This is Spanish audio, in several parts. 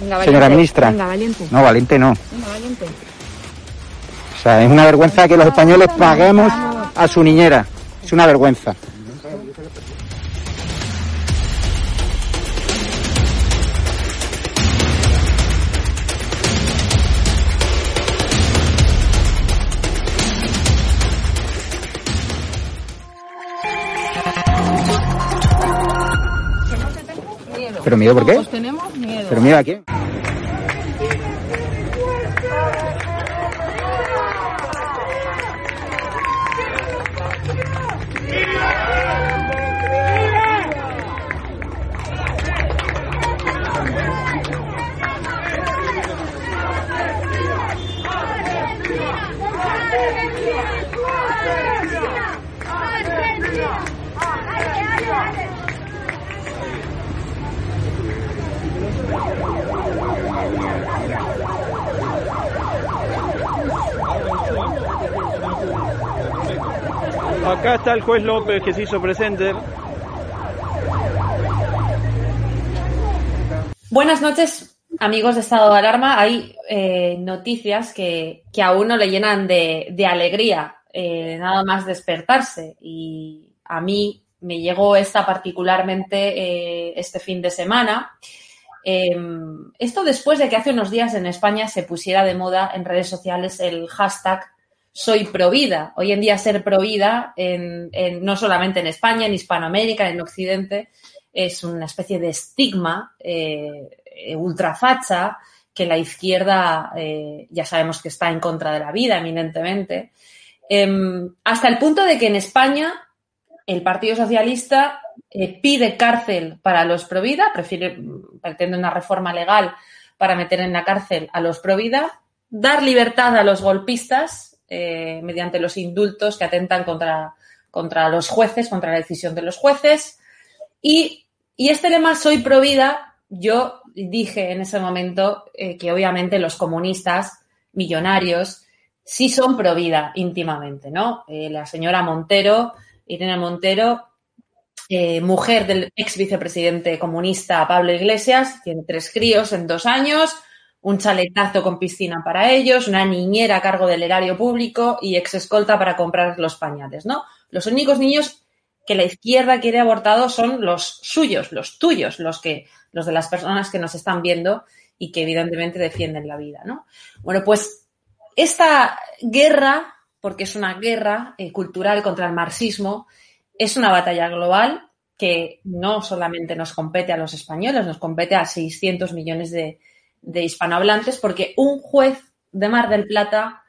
Venga, Señora ministra. Venga, valiente. No, valiente no. Venga, valiente. O sea, es una vergüenza que los españoles paguemos a su niñera. Es una vergüenza. Miedo. ¿Pero miedo por qué? Pues tenemos miedo. ¿Pero miedo a quién? Acá está el juez López que se hizo presente. Buenas noches, amigos de Estado de Alarma. Hay eh, noticias que, que a uno le llenan de, de alegría, eh, nada más despertarse. Y a mí me llegó esta particularmente eh, este fin de semana. Eh, esto después de que hace unos días en España se pusiera de moda en redes sociales el hashtag soy provida. Hoy en día ser provida, no solamente en España, en Hispanoamérica, en Occidente, es una especie de estigma eh, ultrafacha que la izquierda eh, ya sabemos que está en contra de la vida eminentemente. Eh, hasta el punto de que en España el Partido Socialista eh, pide cárcel para los provida, prefiere, pretende una reforma legal para meter en la cárcel a los provida, dar libertad a los golpistas eh, mediante los indultos que atentan contra, contra los jueces, contra la decisión de los jueces. Y, y este lema Soy Provida, yo dije en ese momento eh, que obviamente los comunistas millonarios sí son Provida íntimamente, ¿no? Eh, la señora Montero, Irene Montero, mujer del ex vicepresidente comunista Pablo Iglesias, tiene tres críos en dos años, un chaletazo con piscina para ellos, una niñera a cargo del erario público y ex escolta para comprar los pañales, ¿no? Los únicos niños que la izquierda quiere abortados son los suyos, los tuyos, los que, los de las personas que nos están viendo y que evidentemente defienden la vida, ¿no? Bueno, pues esta guerra, porque es una guerra eh, cultural contra el marxismo, es una batalla global que no solamente nos compete a los españoles, nos compete a 600 millones de, de hispanohablantes, porque un juez de Mar del Plata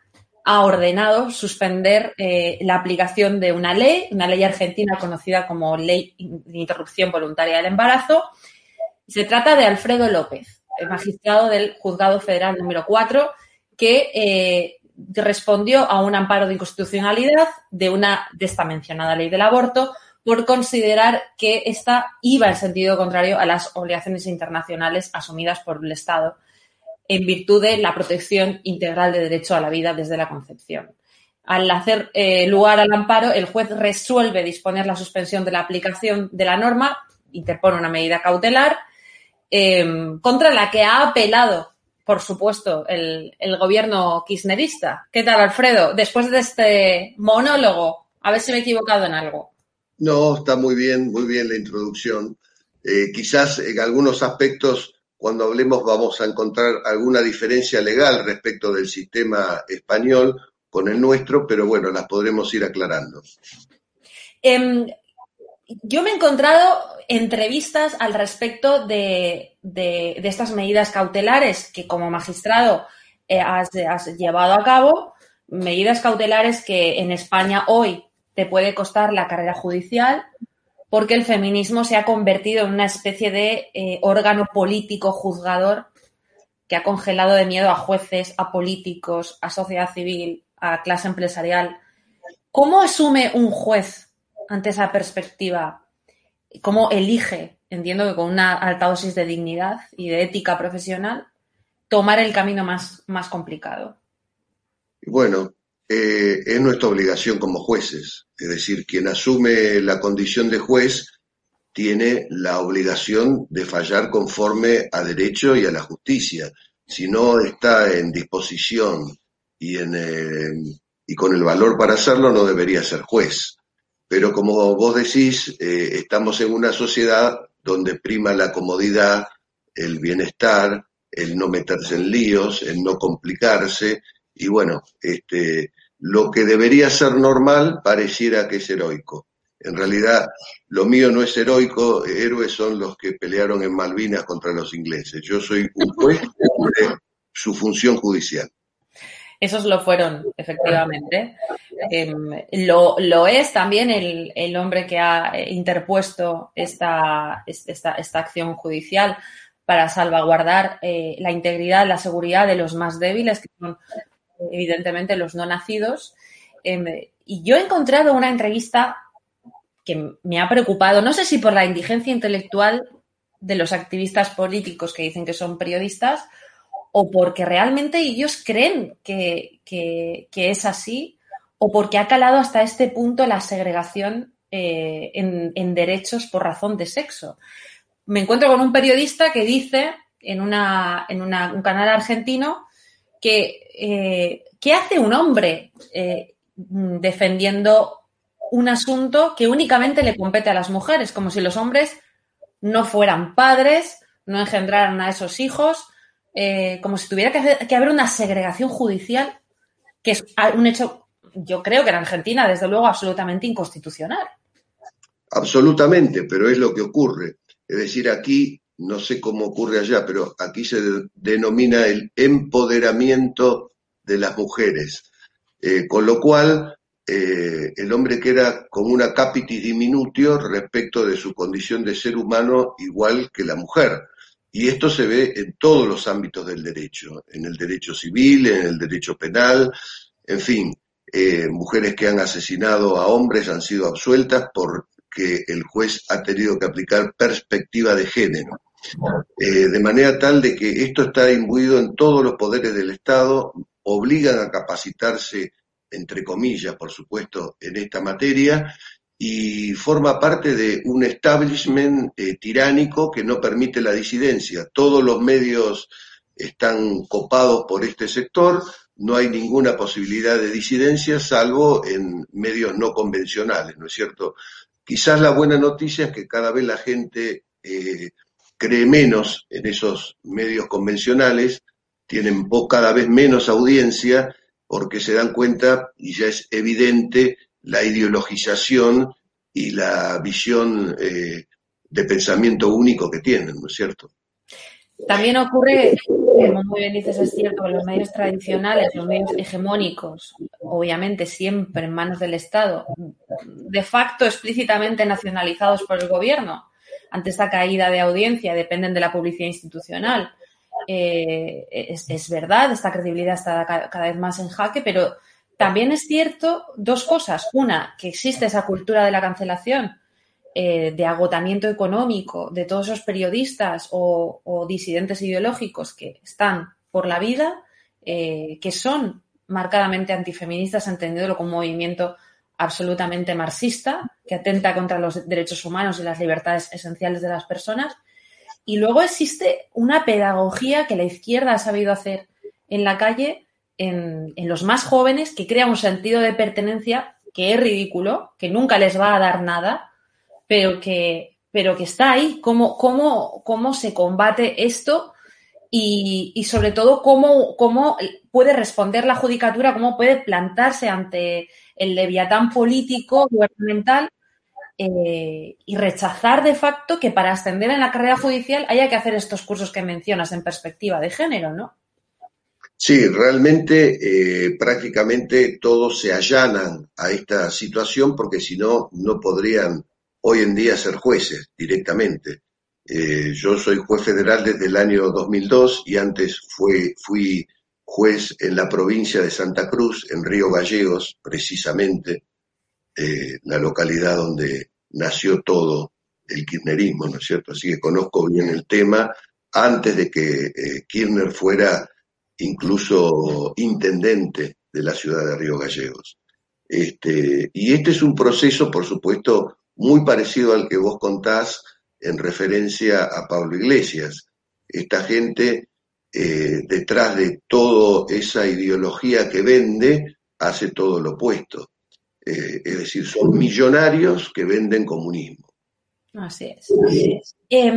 ha ordenado suspender eh, la aplicación de una ley, una ley argentina conocida como Ley de Interrupción Voluntaria del Embarazo. Se trata de Alfredo López, el magistrado del Juzgado Federal número 4, que eh, respondió a un amparo de inconstitucionalidad de una de esta mencionada ley del aborto por considerar que esta iba en sentido contrario a las obligaciones internacionales asumidas por el Estado en virtud de la protección integral de derecho a la vida desde la concepción. Al hacer eh, lugar al amparo, el juez resuelve disponer la suspensión de la aplicación de la norma, interpone una medida cautelar eh, contra la que ha apelado, por supuesto, el, el gobierno kirchnerista. ¿Qué tal, Alfredo? Después de este monólogo, a ver si me he equivocado en algo. No, está muy bien, muy bien la introducción. Eh, quizás en algunos aspectos cuando hablemos vamos a encontrar alguna diferencia legal respecto del sistema español con el nuestro, pero bueno, las podremos ir aclarando. Eh, yo me he encontrado entrevistas al respecto de, de, estas medidas cautelares que como magistrado eh, has llevado a cabo, medidas cautelares que en España hoy te puede costar la carrera judicial, porque el feminismo se ha convertido en una especie de eh, órgano político juzgador que ha congelado de miedo a jueces, a políticos, a sociedad civil, a clase empresarial. ¿Cómo asume un juez ante esa perspectiva? ¿Cómo elige, entiendo que con una alta dosis de dignidad y de ética profesional, tomar el camino más, más complicado? Bueno, eh, es nuestra obligación como jueces. Es decir, quien asume la condición de juez tiene la obligación de fallar conforme a derecho y a la justicia. Si no está en disposición y, en, eh, y con el valor para hacerlo, no debería ser juez. Pero como vos decís, eh, estamos en una sociedad donde prima la comodidad, el bienestar, el no meterse en líos, el no complicarse, y bueno, este, lo que debería ser normal pareciera que es heroico. En realidad, lo mío no es heroico, héroes son los que pelearon en Malvinas contra los ingleses. Yo soy un juez de su función judicial. Esos lo fueron, efectivamente. Eh, lo, lo, es también el, el, hombre que ha interpuesto esta, esta, esta acción judicial para salvaguardar eh, la integridad, la seguridad de los más débiles, que son evidentemente los no nacidos. Eh, y yo he encontrado una entrevista que me ha preocupado, no sé si por la indigencia intelectual de los activistas políticos que dicen que son periodistas o porque realmente ellos creen que, que, que es así o porque ha calado hasta este punto la segregación eh, en, en, derechos por razón de sexo. Me encuentro con un periodista que dice en, una, en una, un canal argentino que eh, ¿qué hace un hombre eh, defendiendo un asunto que únicamente le compete a las mujeres? Como si los hombres no fueran padres, no engendraran a esos hijos, eh, como si tuviera que, haber una segregación judicial, que es un hecho, yo creo que en Argentina, desde luego, absolutamente inconstitucional. Absolutamente, pero es lo que ocurre. Es decir, aquí no sé cómo ocurre allá, pero aquí se de, denomina el empoderamiento de las mujeres, eh, con lo cual eh, el hombre queda como una capitis diminutio respecto de su condición de ser humano igual que la mujer. Y esto se ve en todos los ámbitos del derecho, en el derecho civil, en el derecho penal, en fin, eh, mujeres que han asesinado a hombres han sido absueltas porque el juez ha tenido que aplicar perspectiva de género. Eh, de manera tal de que esto está imbuido en todos los poderes del Estado, obligan a capacitarse, entre comillas, por supuesto, en esta materia, y forma parte de un establishment eh, tiránico que no permite la disidencia. Todos los medios están copados por este sector, no hay ninguna posibilidad de disidencia, salvo en medios no convencionales, ¿no es cierto? Quizás la buena noticia es que cada vez la gente eh, cree menos en esos medios convencionales, tienen cada vez menos audiencia porque se dan cuenta y ya es evidente la ideologización y la visión eh, de pensamiento único que tienen, ¿no es cierto? También ocurre, como muy bien dices, es cierto, los medios tradicionales, los medios hegemónicos, obviamente siempre en manos del Estado, de facto explícitamente nacionalizados por el gobierno, ante esta caída de audiencia, dependen de la publicidad institucional. Eh, es, es verdad, esta credibilidad está ca- cada vez más en jaque, pero también es cierto dos cosas. Una, que existe esa cultura de la cancelación, eh, de agotamiento económico de todos esos periodistas o, disidentes ideológicos que están por la vida, eh, que son marcadamente antifeministas, entendiéndolo como movimiento absolutamente marxista, que atenta contra los derechos humanos y las libertades esenciales de las personas. Y luego existe una pedagogía que la izquierda ha sabido hacer en la calle, en, en los más jóvenes, que crea un sentido de pertenencia que es ridículo, que nunca les va a dar nada, pero que, pero que está ahí. ¿Cómo, cómo, cómo se combate esto? Y, y sobre todo, cómo, cómo puede responder la judicatura, cómo puede plantarse ante el leviatán político, gubernamental, eh, y rechazar de facto que para ascender en la carrera judicial haya que hacer estos cursos que mencionas en perspectiva de género, ¿no? Sí, realmente eh, prácticamente todos se allanan a esta situación porque si no, no podrían hoy en día ser jueces directamente. Eh, yo soy juez federal desde el año 2002 y antes fui juez en la provincia de Santa Cruz, en Río Gallegos, precisamente, eh, la localidad donde nació todo el kirchnerismo, ¿no es cierto? Así que conozco bien el tema antes de que eh, Kirchner fuera incluso intendente de la ciudad de Río Gallegos. Este, y este es un proceso, por supuesto, muy parecido al que vos contás en referencia a Pablo Iglesias. Esta gente, eh, detrás de toda esa ideología que vende, hace todo lo opuesto. Eh, es decir, son millonarios que venden comunismo. Así es. Eh,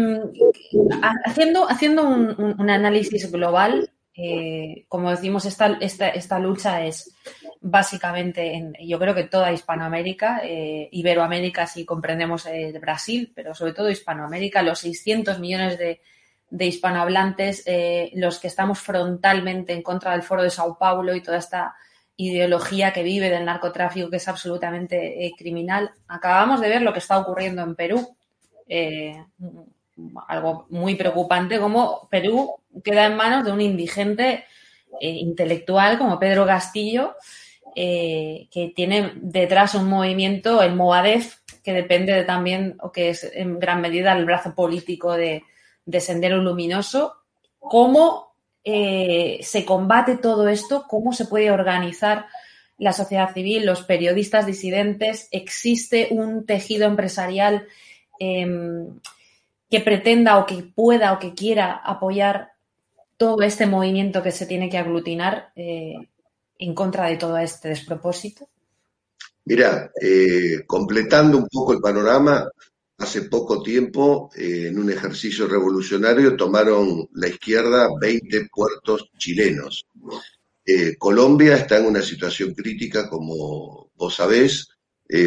haciendo haciendo un análisis global, eh, como decimos, esta, esta, esta, lucha es básicamente, en, yo creo que toda Hispanoamérica, eh, Iberoamérica si comprendemos el Brasil, pero sobre todo Hispanoamérica, los 600 millones de, de hispanohablantes, eh, los que estamos frontalmente en contra del Foro de Sao Paulo y toda esta ideología que vive del narcotráfico que es absolutamente eh, criminal. Acabamos de ver lo que está ocurriendo en Perú. Algo muy preocupante, como Perú queda en manos de un indigente eh, intelectual como Pedro Castillo, eh, que tiene detrás un movimiento, el Moadef, que depende de también, o que es en gran medida el brazo político de, de Sendero Luminoso. ¿Cómo eh, se combate todo esto? ¿Cómo se puede organizar la sociedad civil, los periodistas disidentes? ¿Existe un tejido empresarial? Que pretenda o que pueda o que quiera apoyar todo este movimiento que se tiene que aglutinar eh, en contra de todo este despropósito? Mira, eh, completando un poco el panorama, hace poco tiempo, eh, en un ejercicio revolucionario, tomaron la izquierda 20 puertos chilenos. Colombia está en una situación crítica, como vos sabés.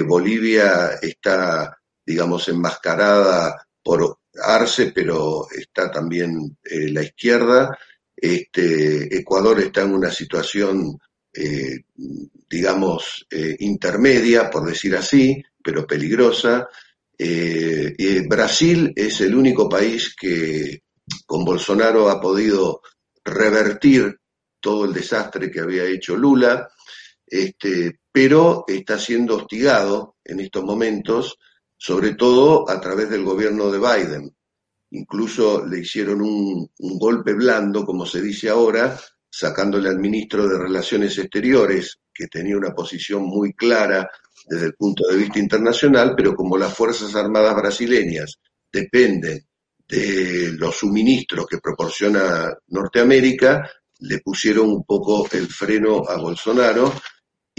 Bolivia está, digamos, enmascarada por Arce, pero está también eh, la izquierda. Este, Ecuador está en una situación, eh, digamos, eh, intermedia, por decir así, pero peligrosa. Brasil es el único país que con Bolsonaro ha podido revertir todo el desastre que había hecho Lula, este, pero está siendo hostigado en estos momentos sobre todo a través del gobierno de Biden. Incluso le hicieron un, golpe blando, como se dice ahora, sacándole al ministro de Relaciones Exteriores, que tenía una posición muy clara desde el punto de vista internacional, pero como las Fuerzas Armadas brasileñas dependen de los suministros que proporciona Norteamérica, le pusieron un poco el freno a Bolsonaro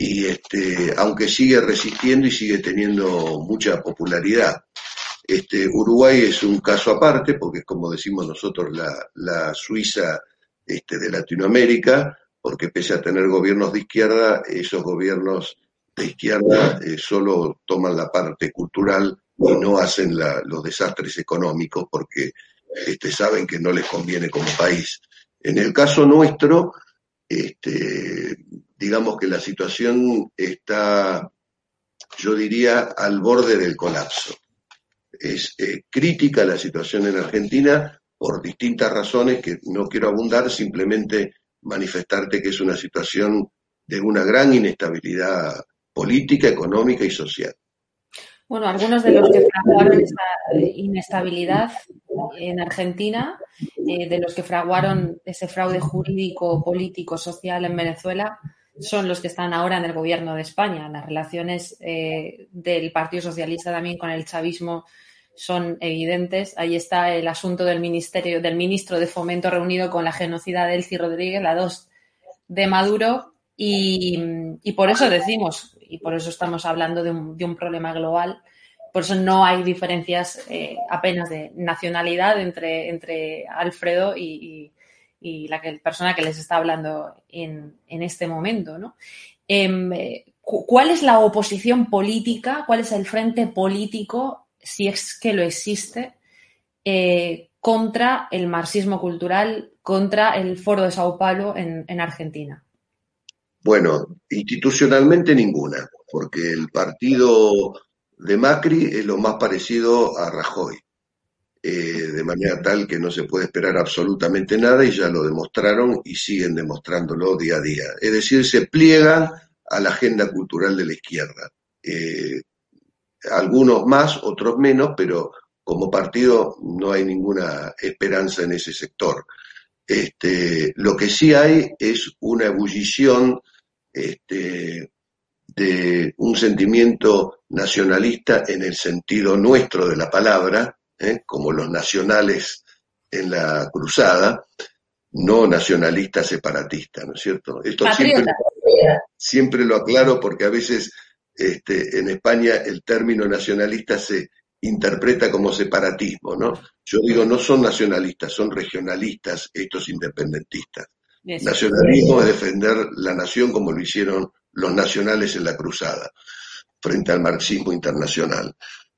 y este, aunque sigue resistiendo y sigue teniendo mucha popularidad. Este, Uruguay es un caso aparte, porque es como decimos nosotros la, la Suiza este, de Latinoamérica, porque pese a tener gobiernos de izquierda, esos gobiernos de izquierda eh, solo toman la parte cultural y no hacen la- los desastres económicos porque este, saben que no les conviene como país. En el caso nuestro, este, digamos que la situación está, yo diría, al borde del colapso. Es eh, crítica la situación en Argentina por distintas razones que no quiero abundar, simplemente manifestarte que es una situación de una gran inestabilidad política, económica y social. Bueno, algunos de los que fraguaron eh, inestabilidad en Argentina, eh, de los que fraguaron ese fraude jurídico, político, social en Venezuela, son los que están ahora en el gobierno de España. Las relaciones eh, del Partido Socialista también con el chavismo son evidentes. Ahí está el asunto del ministerio, del ministro de Fomento reunido con la genocida Delcy Rodríguez, la dos de Maduro, y, por eso decimos, y por eso estamos hablando de de un problema global, por eso no hay diferencias eh, apenas de nacionalidad entre, entre Alfredo y, la persona que les está hablando en, en este momento. ¿no? Em, cu- ¿Cuál es la oposición política? ¿Cuál es el frente político, si es que lo existe, eh, contra el marxismo cultural, contra el Foro de Sao Paulo en, en Argentina? Bueno, institucionalmente ninguna, porque el partido de Macri es lo más parecido a Rajoy, eh, de manera tal que no se puede esperar absolutamente nada y ya lo demostraron y siguen demostrándolo día a día. Es decir, se pliegan a la agenda cultural de la izquierda. Eh, algunos más, otros menos, pero como partido no hay ninguna esperanza en ese sector. Este, lo que sí hay es una ebullición este, de un sentimiento nacionalista en el sentido nuestro de la palabra, ¿eh? como los nacionales en la cruzada, no nacionalista separatista, ¿no es cierto? Esto siempre, siempre lo aclaro porque a veces este, en España el término nacionalista se interpreta como separatismo, ¿no? Yo digo, no son nacionalistas, son regionalistas estos independentistas. Nacionalismo es defender la nación como lo hicieron los nacionales en la cruzada, frente al marxismo internacional.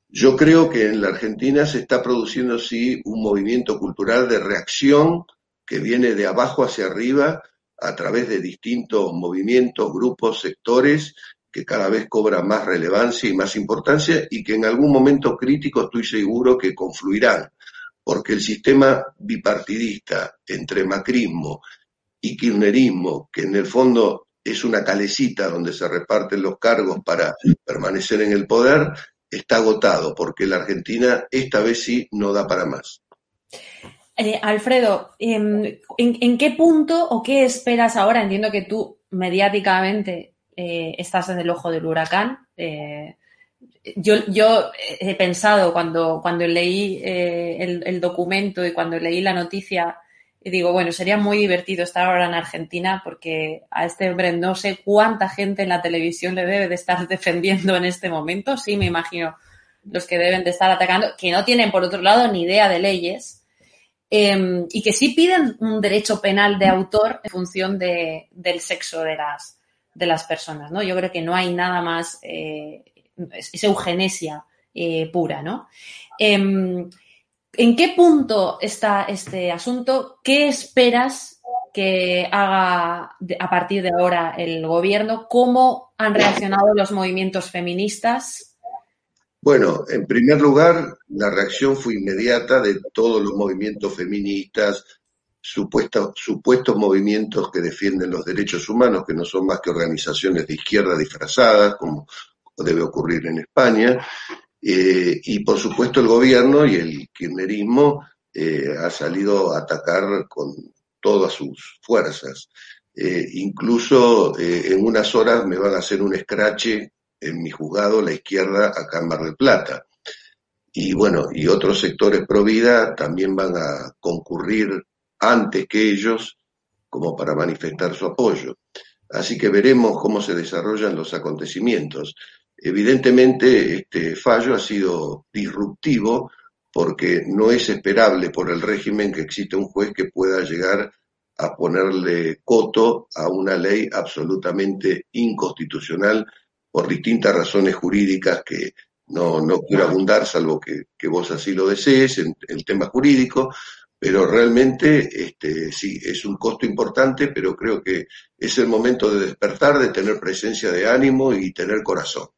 Yo creo que en la Argentina se está produciendo, sí, un movimiento cultural de reacción que viene de abajo hacia arriba a través de distintos movimientos, grupos, sectores, que cada vez cobra más relevancia y más importancia y que en algún momento crítico estoy seguro que confluirán, porque el sistema bipartidista entre macrismo y kirchnerismo, que en el fondo es una calecita donde se reparten los cargos para permanecer en el poder, está agotado, porque la Argentina esta vez sí no da para más. Eh, Alfredo, em, ¿en, qué punto o qué esperas ahora? Entiendo que tú mediáticamente eh, estás en el ojo del huracán. eh, yo, yo he pensado cuando, cuando leí el documento y cuando leí la noticia, y digo, bueno, sería muy divertido estar ahora en Argentina porque a este hombre no sé cuánta gente en la televisión le debe de estar defendiendo en este momento. Sí, me imagino los que deben de estar atacando, que no tienen por otro lado ni idea de leyes eh, y que sí piden un derecho penal de autor en función de, del sexo de las, de las personas, ¿no? Yo creo que no hay nada más, eh, es, es eugenesia eh, pura, ¿no? ¿En qué punto está este asunto? ¿Qué esperas que haga a partir de ahora el gobierno? ¿Cómo han reaccionado los movimientos feministas? Bueno, en primer lugar, la reacción fue inmediata de todos los movimientos feministas, supuestos movimientos que defienden los derechos humanos, que no son más que organizaciones de izquierda disfrazadas, como debe ocurrir en España, eh, y por supuesto el gobierno y el kirchnerismo eh, ha salido a atacar con todas sus fuerzas. Eh, incluso eh, en unas horas me van a hacer un escrache en mi juzgado, la izquierda, acá en Mar del Plata. Y bueno, y otros sectores pro vida también van a concurrir antes que ellos como para manifestar su apoyo. Así que veremos cómo se desarrollan los acontecimientos. Evidentemente, este fallo ha sido disruptivo porque no es esperable por el régimen que exista un juez que pueda llegar a ponerle coto a una ley absolutamente inconstitucional por distintas razones jurídicas que no, no quiero abundar, salvo que, que vos así lo desees en el tema jurídico, pero realmente este, sí, es un costo importante, pero creo que es el momento de despertar, de tener presencia de ánimo y tener corazón.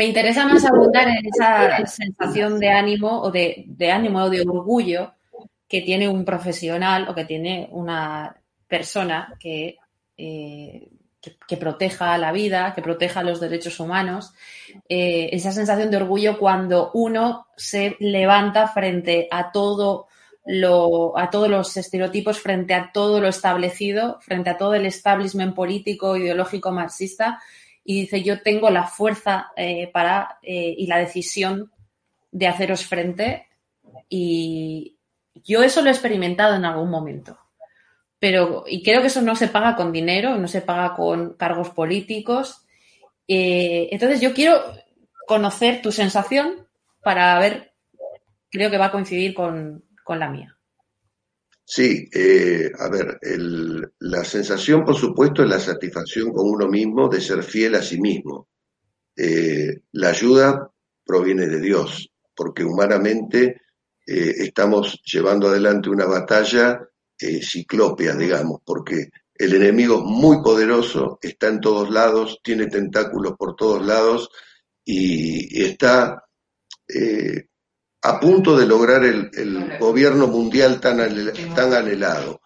Me interesa más abundar en esa sensación de ánimo o de, ánimo o de orgullo que tiene un profesional o que tiene una persona que, eh, que proteja la vida, que proteja los derechos humanos. Eh, esa sensación de orgullo cuando uno se levanta frente a todo lo, a todos los estereotipos, frente a todo lo establecido, frente a todo el establishment político, ideológico, marxista, y dice yo tengo la fuerza eh, para eh, y la decisión de haceros frente. Y yo eso lo he experimentado en algún momento. Pero y creo que eso no se paga con dinero no se paga con cargos políticos. Eh, entonces yo quiero conocer tu sensación para ver creo que va a coincidir con, con la mía Sí, eh, a ver, el, la sensación, por supuesto, es la satisfacción con uno mismo de ser fiel a sí mismo. Eh, la ayuda proviene de Dios, porque humanamente eh, estamos llevando adelante una batalla eh, ciclópea, digamos, porque el enemigo es muy poderoso, está en todos lados, tiene tentáculos por todos lados y, y está a punto de lograr el, el gobierno mundial tan, anhel- tan anhelado.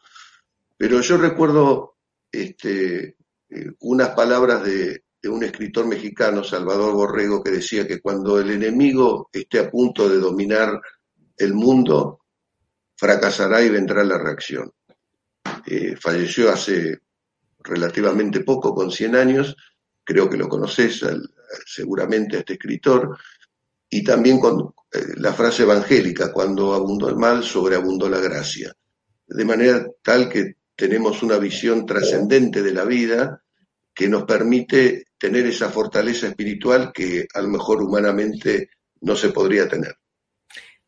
Pero yo recuerdo este, eh, unas palabras de, de un escritor mexicano, Salvador Borrego, que decía que cuando el enemigo esté a punto de dominar el mundo, fracasará y vendrá la reacción. Eh, falleció hace relativamente poco, con 100 años, creo que lo conoces al- seguramente a este escritor, y también con la frase evangélica, cuando abundó el mal, sobreabundó la gracia. De manera tal que tenemos una visión trascendente de la vida que nos permite tener esa fortaleza espiritual que a lo mejor humanamente no se podría tener.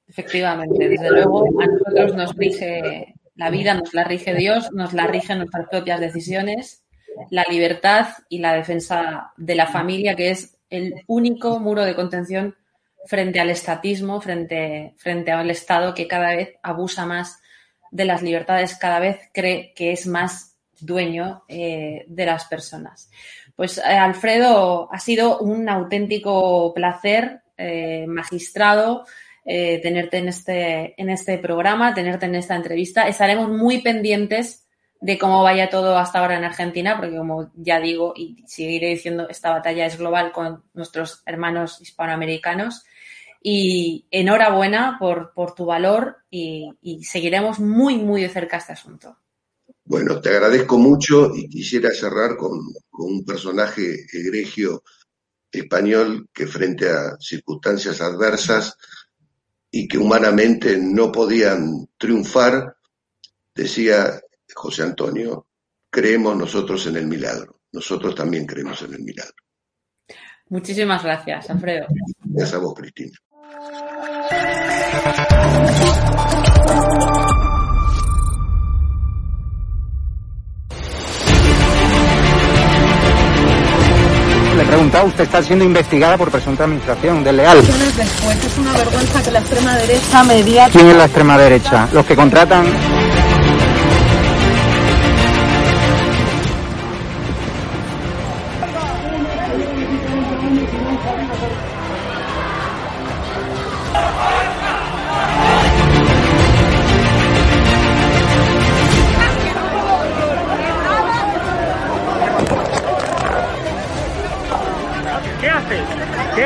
Efectivamente, desde luego a nosotros nos rige la vida, nos la rige Dios, nos la rigen nuestras propias decisiones, la libertad y la defensa de la familia, que es el único muro de contención frente al estatismo, frente, frente al Estado que cada vez abusa más de las libertades, cada vez cree que es más dueño eh, de las personas. Pues eh, Alfredo, ha sido un auténtico placer, eh, magistrado, tenerte en este, en este programa, tenerte en esta entrevista. Estaremos muy pendientes de cómo vaya todo hasta ahora en Argentina, porque como ya digo y seguiré diciendo, esta batalla es global con nuestros hermanos hispanoamericanos. Y enhorabuena por, por tu valor y, y seguiremos muy, muy de cerca este asunto. Bueno, te agradezco mucho y quisiera cerrar con, con un personaje egregio español que frente a circunstancias adversas y que humanamente no podían triunfar, decía José Antonio, creemos nosotros en el milagro. Nosotros también creemos en el milagro. Muchísimas gracias, Alfredo. Gracias a vos, Cristina. Le he preguntado, usted está siendo investigada por presunta administración desleal. Después es una vergüenza que la extrema derecha media ¿Quién es la extrema derecha? Los que contratan